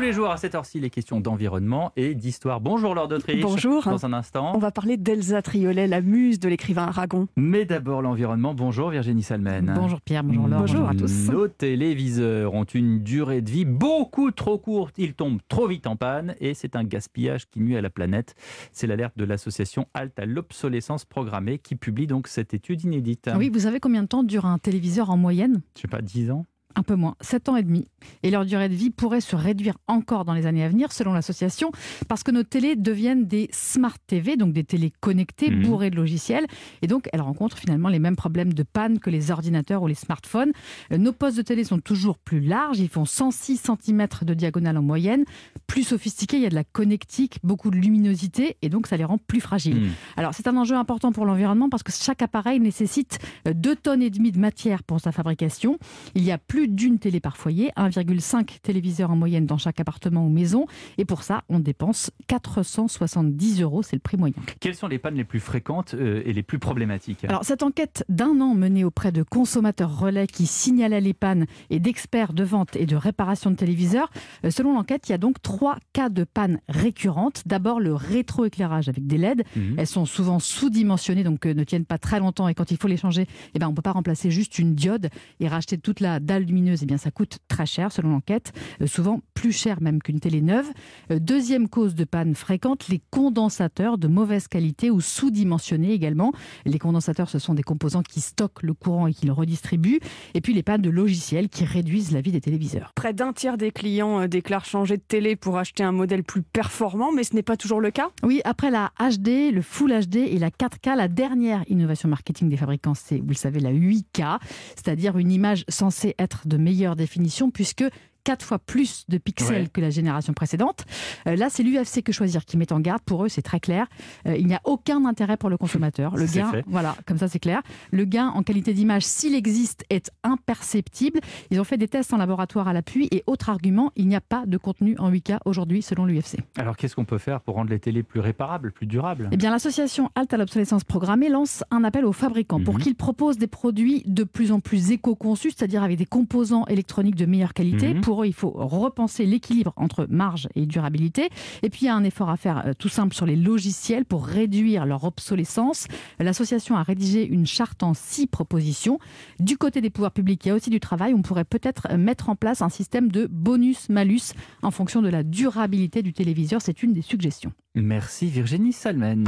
Tous les jours à cette heure-ci, les questions d'environnement et d'histoire. Bonjour Lord d'Autriche. Bonjour. Dans un instant. On va parler d'Elsa Triolet, la muse de l'écrivain Aragon. Mais d'abord l'environnement. Bonjour Virginie Salmen. Bonjour Pierre, bonjour Laure, Bonjour à tous. Nos téléviseurs ont une durée de vie beaucoup trop courte. Ils tombent trop vite en panne et c'est un gaspillage qui nuit à la planète. C'est l'alerte de l'association Halte à l'obsolescence programmée qui publie donc cette étude inédite. Oui, vous savez combien de temps dure un téléviseur en moyenne? Je sais pas, 10 ans? Un peu moins, 7 ans et demi. Et leur durée de vie pourrait se réduire encore dans les années à venir, selon l'association, parce que nos télés deviennent des smart TV, donc des télés connectées, Mhm. bourrées de logiciels. Et donc, elles rencontrent finalement les mêmes problèmes de panne que les ordinateurs ou les smartphones. Euh, Nos postes de télé sont toujours plus larges, ils font 106 cm de diagonale en moyenne. Plus sophistiqués, il y a de la connectique, beaucoup de luminosité, et donc ça les rend plus fragiles. Hmm. Alors c'est un enjeu important pour l'environnement parce que chaque appareil nécessite 2 tonnes et demie de matière pour sa fabrication. Il y a plus d'une télé par foyer, 1,5 téléviseurs en moyenne dans chaque appartement ou maison. Et pour ça, on dépense 470 euros, c'est le prix moyen. Quelles sont les pannes les plus fréquentes euh, et les plus problématiques? Alors cette enquête d'un an menée auprès de consommateurs relais qui signalaient les pannes et d'experts de vente et de réparation de téléviseurs, euh, selon l'enquête, il y a donc trois cas de panne récurrentes. D'abord le rétroéclairage avec des LED. Mhm. Elles sont souvent sous-dimensionnées, donc euh, ne tiennent pas très longtemps. Et quand il faut les changer, eh ben, on ne peut pas remplacer juste une diode et racheter toute la dalle lumineuse. Eh bien, ça coûte très cher, selon l'enquête. Euh, souvent plus cher même qu'une télé neuve. Euh, deuxième cause de panne fréquente, les condensateurs de mauvaise qualité ou sous-dimensionnés également. Les condensateurs, ce sont des composants qui stockent le courant et qui le redistribuent. Et puis les pannes de logiciels qui réduisent la vie des téléviseurs. Près d'un tiers des clients euh, déclarent changer de télé pour acheter un modèle plus performant, mais ce n'est pas toujours le cas. Oui, après la HD, le Full HD et la 4K, la dernière innovation marketing des fabricants, c'est, vous le savez, la 8K, c'est-à-dire une image censée être de meilleure définition puisque quatre fois plus de pixels Ouais. que la génération précédente. Euh, là, c'est l'UFC que choisir qui met en garde. Pour eux, c'est très clair. Euh, il n'y a aucun intérêt pour le consommateur. Le gain, voilà, comme ça, c'est clair. Le gain en qualité d'image, s'il existe, est imperceptible. Ils ont fait des tests en laboratoire à l'appui et autre argument, il n'y a pas de contenu en 8K aujourd'hui, selon l'UFC. Alors qu'est-ce qu'on peut faire pour rendre les télés plus réparables, plus durables? Eh bien, l'association Halte à l'obsolescence programmée lance un appel aux fabricants pour Mhm. qu'ils proposent des produits de plus en plus éco-conçus, c'est-à-dire avec des composants électroniques de meilleure qualité. Mhm. Pour eux, il faut repenser l'équilibre entre marge et durabilité. Et puis, il y a un effort à faire euh, tout simple sur les logiciels pour réduire leur obsolescence. L'association a rédigé une charte en six propositions. Du côté des pouvoirs publics, il y a aussi du travail. On pourrait peut-être euh, mettre en place un système de bonus-malus en fonction de la durabilité du téléviseur. C'est une des suggestions. Merci Virginie Salmen.